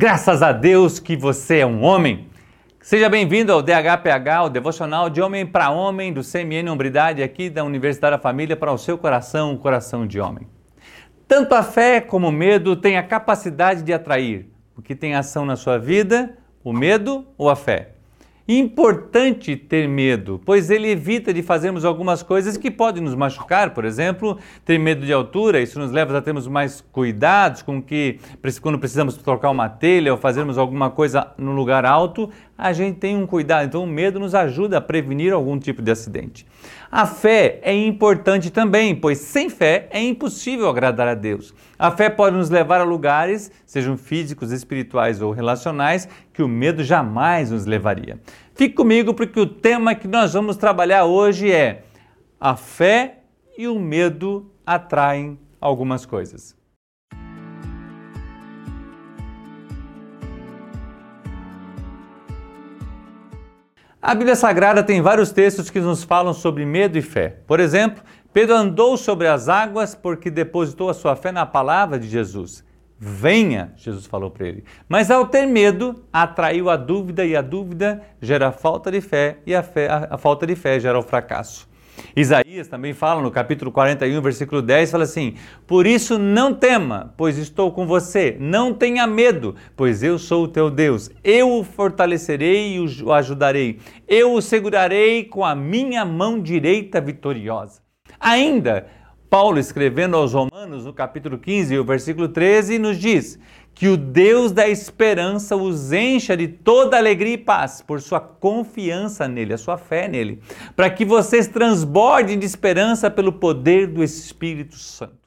Graças a Deus que você é um homem. Seja bem-vindo ao DHPH, o devocional de homem para homem do CMN Hombridade aqui da Universidade da Família para o seu coração, coração de homem. Tanto a fé como o medo têm a capacidade de atrair. O que tem ação na sua vida, o medo ou a fé? Importante ter medo, pois ele evita de fazermos algumas coisas que podem nos machucar, por exemplo, ter medo de altura, isso nos leva a termos mais cuidados com que quando precisamos trocar uma telha ou fazermos alguma coisa no lugar alto, a gente tem um cuidado. Então o medo nos ajuda a prevenir algum tipo de acidente. A fé é importante também, pois sem fé é impossível agradar a Deus. A fé pode nos levar a lugares, sejam físicos, espirituais ou relacionais, que o medo jamais nos levaria. Fique comigo porque o tema que nós vamos trabalhar hoje é a fé e o medo atraem algumas coisas. A Bíblia Sagrada tem vários textos que nos falam sobre medo e fé. Por exemplo, Pedro andou sobre as águas porque depositou a sua fé na palavra de Jesus. Venha, Jesus falou para ele. Mas ao ter medo, atraiu a dúvida e a dúvida gera falta de fé e a, fé, a, a falta de fé gera o fracasso. Isaías também fala no capítulo 41, versículo 10, fala assim: Por isso não tema, pois estou com você. Não tenha medo, pois eu sou o teu Deus. Eu o fortalecerei e o ajudarei. Eu o segurarei com a minha mão direita vitoriosa. Ainda, Paulo, escrevendo aos Romanos, no capítulo 15, o versículo 13, nos diz que o Deus da esperança os encha de toda alegria e paz por sua confiança nele, a sua fé nele, para que vocês transbordem de esperança pelo poder do Espírito Santo.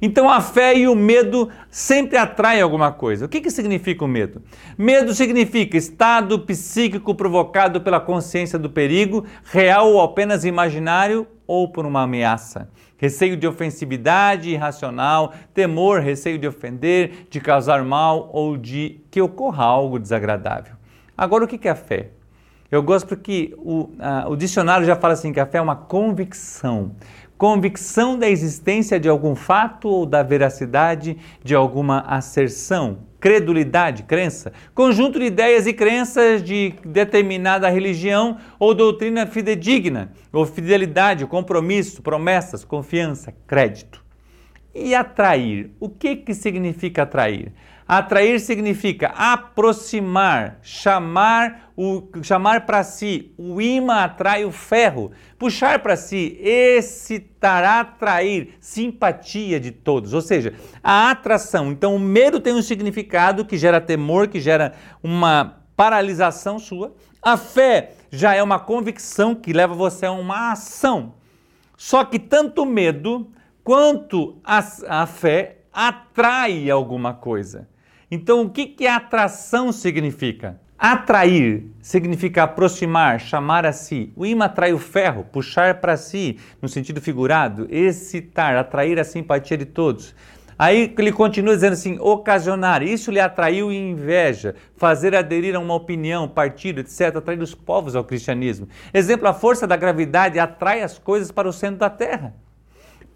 Então a fé e o medo sempre atraem alguma coisa. O que, que significa o medo? Medo significa estado psíquico provocado pela consciência do perigo, real ou apenas imaginário, ou por uma ameaça. Receio de ofensividade irracional, temor, receio de ofender, de causar mal ou de que ocorra algo desagradável. Agora, o que é a fé? Eu gosto porque o, a, o dicionário já fala assim que a fé é uma convicção convicção da existência de algum fato ou da veracidade de alguma asserção, credulidade, crença, conjunto de ideias e crenças de determinada religião ou doutrina fidedigna, ou fidelidade, compromisso, promessas, confiança, crédito. E atrair, o que, que significa atrair? Atrair significa aproximar, chamar o chamar para si. O imã atrai o ferro. Puxar para si, excitar, atrair, simpatia de todos. Ou seja, a atração. Então, o medo tem um significado que gera temor, que gera uma paralisação sua. A fé já é uma convicção que leva você a uma ação. Só que tanto o medo quanto a, a fé atrai alguma coisa. Então, o que, que atração significa? Atrair significa aproximar, chamar a si. O imã atrai o ferro, puxar para si, no sentido figurado, excitar, atrair a simpatia de todos. Aí ele continua dizendo assim: ocasionar, isso lhe atraiu inveja, fazer aderir a uma opinião, partido, etc., atrair os povos ao cristianismo. Exemplo, a força da gravidade atrai as coisas para o centro da terra.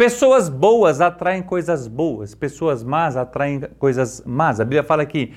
Pessoas boas atraem coisas boas, pessoas más atraem coisas más. A Bíblia fala que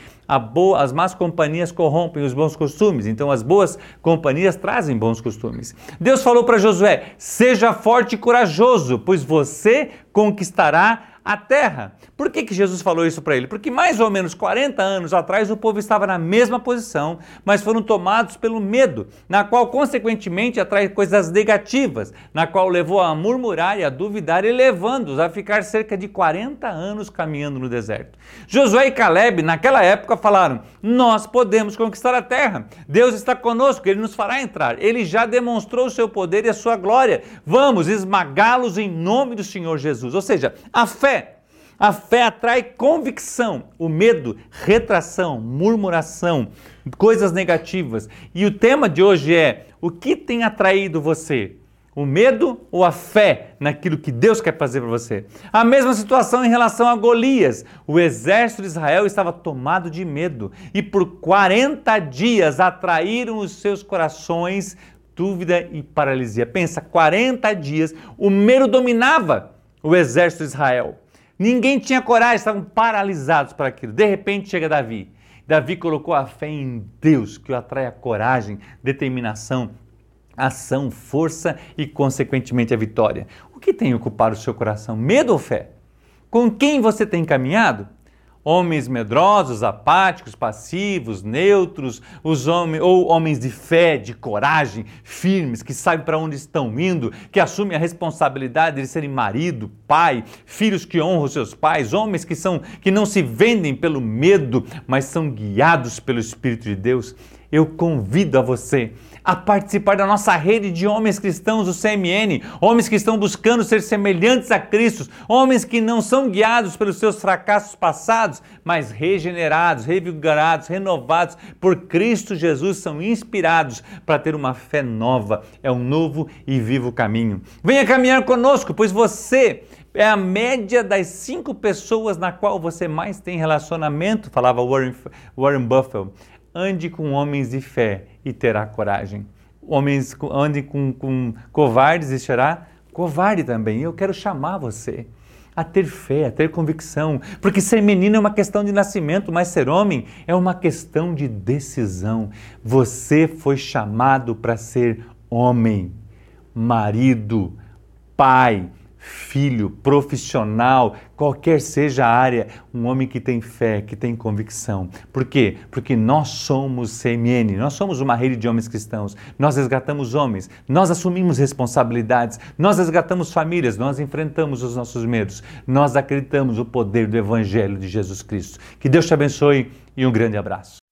boa, as más companhias corrompem os bons costumes, então as boas companhias trazem bons costumes. Deus falou para Josué: seja forte e corajoso, pois você conquistará a terra. Por que, que Jesus falou isso para ele? Porque mais ou menos 40 anos atrás o povo estava na mesma posição, mas foram tomados pelo medo, na qual consequentemente atrai coisas negativas, na qual levou a murmurar e a duvidar e levando-os a ficar cerca de 40 anos caminhando no deserto. Josué e Caleb naquela época falaram: "Nós podemos conquistar a terra. Deus está conosco, ele nos fará entrar. Ele já demonstrou o seu poder e a sua glória. Vamos esmagá-los em nome do Senhor Jesus." Ou seja, a fé a fé atrai convicção, o medo, retração, murmuração, coisas negativas. E o tema de hoje é: o que tem atraído você? O medo ou a fé naquilo que Deus quer fazer para você? A mesma situação em relação a Golias. O exército de Israel estava tomado de medo e por 40 dias atraíram os seus corações dúvida e paralisia. Pensa, 40 dias o medo dominava o exército de Israel. Ninguém tinha coragem, estavam paralisados para aquilo. De repente chega Davi. Davi colocou a fé em Deus, que o atrai a coragem, determinação, ação, força e, consequentemente, a vitória. O que tem ocupado o seu coração? Medo ou fé? Com quem você tem caminhado? Homens medrosos, apáticos, passivos, neutros, os homens, ou homens de fé, de coragem, firmes, que sabem para onde estão indo, que assumem a responsabilidade de serem marido, pai, filhos que honram seus pais, homens que são que não se vendem pelo medo, mas são guiados pelo Espírito de Deus. Eu convido a você a participar da nossa rede de homens cristãos, o CMN, homens que estão buscando ser semelhantes a Cristo, homens que não são guiados pelos seus fracassos passados, mas regenerados, revigorados, renovados por Cristo Jesus, são inspirados para ter uma fé nova, é um novo e vivo caminho. Venha caminhar conosco, pois você é a média das cinco pessoas na qual você mais tem relacionamento, falava Warren, Warren Buffett. Ande com homens de fé e terá coragem. Homens ande com, com covardes e será covarde também. Eu quero chamar você a ter fé, a ter convicção, porque ser menino é uma questão de nascimento, mas ser homem é uma questão de decisão. Você foi chamado para ser homem, marido, pai, filho, profissional, qualquer seja a área, um homem que tem fé, que tem convicção. Por quê? Porque nós somos CMN, nós somos uma rede de homens cristãos, nós resgatamos homens, nós assumimos responsabilidades, nós resgatamos famílias, nós enfrentamos os nossos medos, nós acreditamos no poder do Evangelho de Jesus Cristo. Que Deus te abençoe e um grande abraço.